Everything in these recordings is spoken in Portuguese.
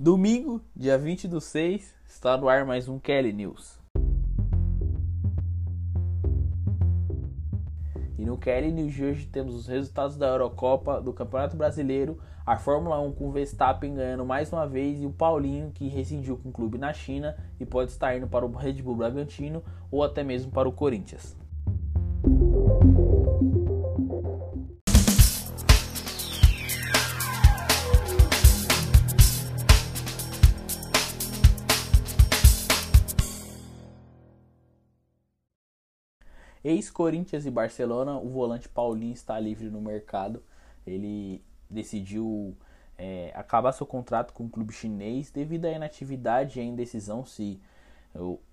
Domingo, dia 20 do 6, está no ar mais um Kelly News. E no Kelly News de hoje temos os resultados da Eurocopa, do Campeonato Brasileiro, a Fórmula 1 com Verstappen ganhando mais uma vez e o Paulinho que rescindiu com o clube na China e pode estar indo para o Red Bull Bragantino ou até mesmo para o Corinthians. Ex-Corinthians e Barcelona, o volante Paulinho está livre no mercado. Ele decidiu é, acabar seu contrato com o clube chinês devido à inatividade e à indecisão se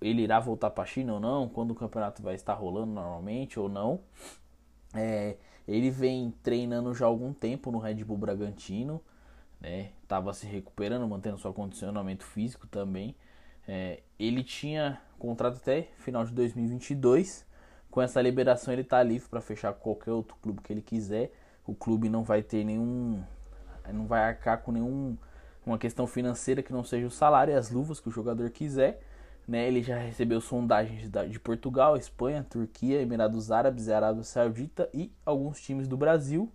ele irá voltar para a China ou não, quando o campeonato vai estar rolando normalmente ou não. É, ele vem treinando já há algum tempo no Red Bull Bragantino, né? Se recuperando, mantendo seu condicionamento físico também. É, ele tinha contrato até final de 2022 com essa liberação ele está livre para fechar qualquer outro clube que ele quiser. O clube não vai ter nenhum. não vai arcar com nenhum. uma questão financeira que não seja o salário e as luvas que o jogador quiser. Né? Ele já recebeu sondagens de Portugal, Espanha, Turquia, Emirados Árabes, Arábia Saudita e alguns times do Brasil.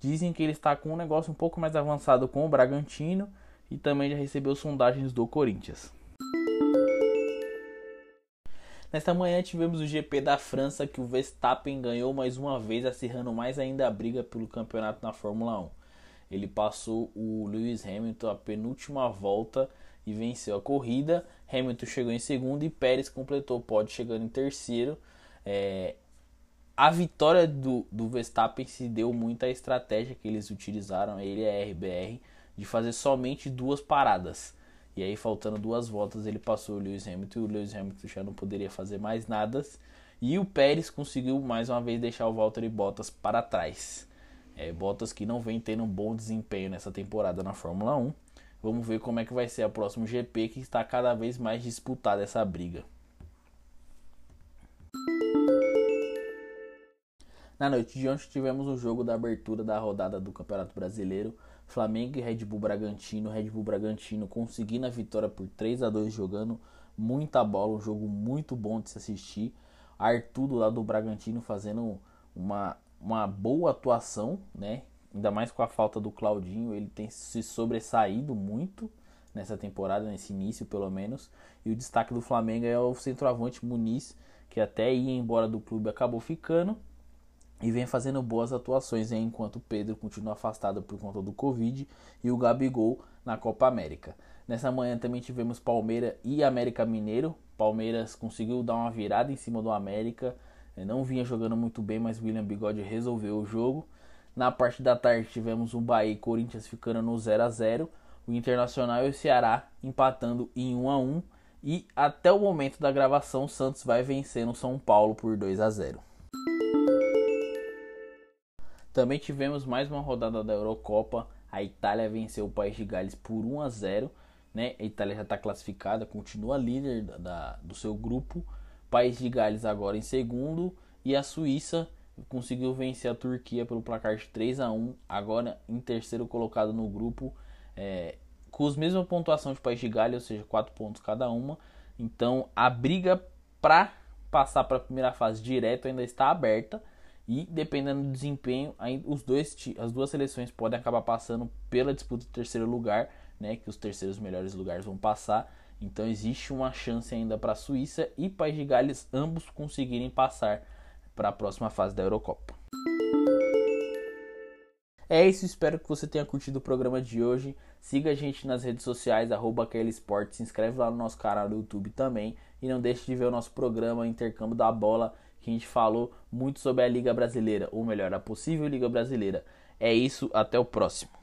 Dizem que ele está com um negócio um pouco mais avançado com o Bragantino e também já recebeu sondagens do Corinthians. Nesta manhã tivemos o GP da França que o Verstappen ganhou mais uma vez, acirrando mais ainda a briga pelo campeonato na Fórmula 1. Ele passou o Lewis Hamilton a penúltima volta e venceu a corrida. Hamilton chegou em segundo e Pérez completou o pódio chegando em terceiro. É, a vitória do, do Verstappen se deu muito à estratégia que eles utilizaram, ele e a RBR, de fazer somente duas paradas. E aí, faltando duas voltas, ele passou o Lewis Hamilton e o Lewis Hamilton já não poderia fazer mais nada. E o Pérez conseguiu mais uma vez deixar o Valtteri Bottas para trás. É, Bottas que não vem tendo um bom desempenho nessa temporada na Fórmula 1. Vamos ver como é que vai ser a próximo GP que está cada vez mais disputada essa briga. Na noite de ontem tivemos o jogo da abertura da rodada do Campeonato Brasileiro. Flamengo e Red Bull Bragantino. Red Bull Bragantino conseguindo a vitória por 3 a 2 jogando muita bola, um jogo muito bom de se assistir. Arthur do lado do Bragantino fazendo uma, uma boa atuação, né? Ainda mais com a falta do Claudinho, ele tem se sobressaído muito nessa temporada, nesse início pelo menos. E o destaque do Flamengo é o centroavante Muniz, que até ia embora do clube acabou ficando e vem fazendo boas atuações hein, enquanto Pedro continua afastado por conta do Covid e o Gabigol na Copa América. Nessa manhã também tivemos Palmeiras e América Mineiro. Palmeiras conseguiu dar uma virada em cima do América. Não vinha jogando muito bem, mas William Bigode resolveu o jogo. Na parte da tarde tivemos o Bahia e Corinthians ficando no 0 a 0 o Internacional e o Ceará empatando em 1 a 1 e até o momento da gravação o Santos vai vencendo São Paulo por 2 a 0. Também tivemos mais uma rodada da Eurocopa. A Itália venceu o País de Gales por 1 a 0. Né? A Itália já está classificada, continua líder da, da, do seu grupo. País de Gales agora em segundo. E a Suíça conseguiu vencer a Turquia pelo placar de 3 a 1 agora em terceiro colocado no grupo, é, com as mesmas pontuações de País de Gales, ou seja, 4 pontos cada uma. Então a briga para passar para a primeira fase direto ainda está aberta. E dependendo do desempenho, os dois, as duas seleções podem acabar passando pela disputa do terceiro lugar, né? Que os terceiros melhores lugares vão passar. Então existe uma chance ainda para a Suíça e País de Gales ambos conseguirem passar para a próxima fase da Eurocopa. É isso, espero que você tenha curtido o programa de hoje. Siga a gente nas redes sociais, arroba Sport, se inscreve lá no nosso canal do YouTube também. E não deixe de ver o nosso programa Intercâmbio da Bola que a gente falou muito sobre a Liga Brasileira, ou melhor, a possível Liga Brasileira. É isso, até o próximo.